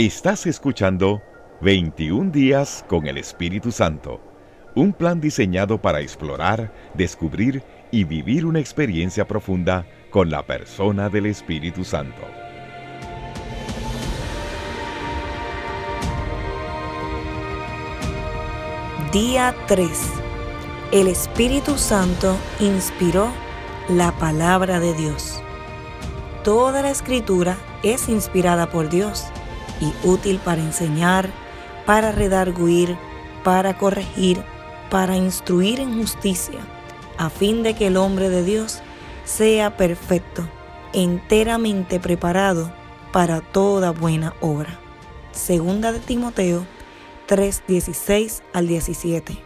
Estás escuchando 21 días con el Espíritu Santo, un plan diseñado para explorar, descubrir y vivir una experiencia profunda con la persona del Espíritu Santo. Día 3. El Espíritu Santo inspiró la palabra de Dios. Toda la escritura es inspirada por Dios y útil para enseñar, para redarguir, para corregir, para instruir en justicia, a fin de que el hombre de Dios sea perfecto, enteramente preparado para toda buena obra. Segunda de Timoteo 3:16 al 17.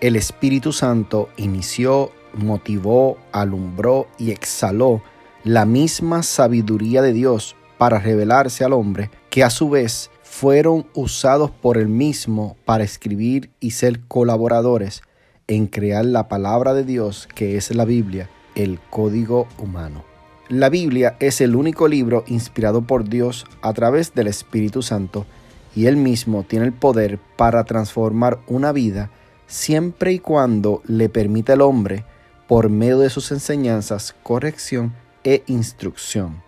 El Espíritu Santo inició, motivó, alumbró y exhaló la misma sabiduría de Dios para revelarse al hombre, que a su vez fueron usados por él mismo para escribir y ser colaboradores en crear la palabra de Dios, que es la Biblia, el código humano. La Biblia es el único libro inspirado por Dios a través del Espíritu Santo y él mismo tiene el poder para transformar una vida siempre y cuando le permita al hombre, por medio de sus enseñanzas, corrección e instrucción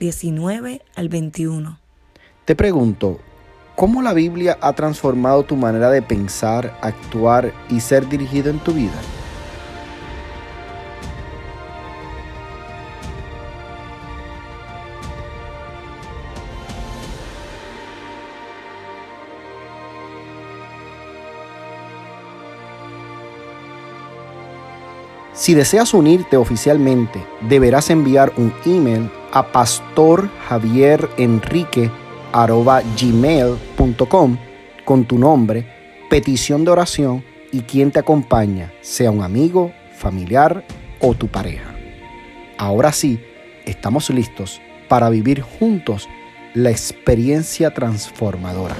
19 al 21. Te pregunto, ¿cómo la Biblia ha transformado tu manera de pensar, actuar y ser dirigido en tu vida? Si deseas unirte oficialmente, deberás enviar un email a pastorjavierenrique.gmail.com con tu nombre, petición de oración y quien te acompaña, sea un amigo, familiar o tu pareja. Ahora sí, estamos listos para vivir juntos la experiencia transformadora.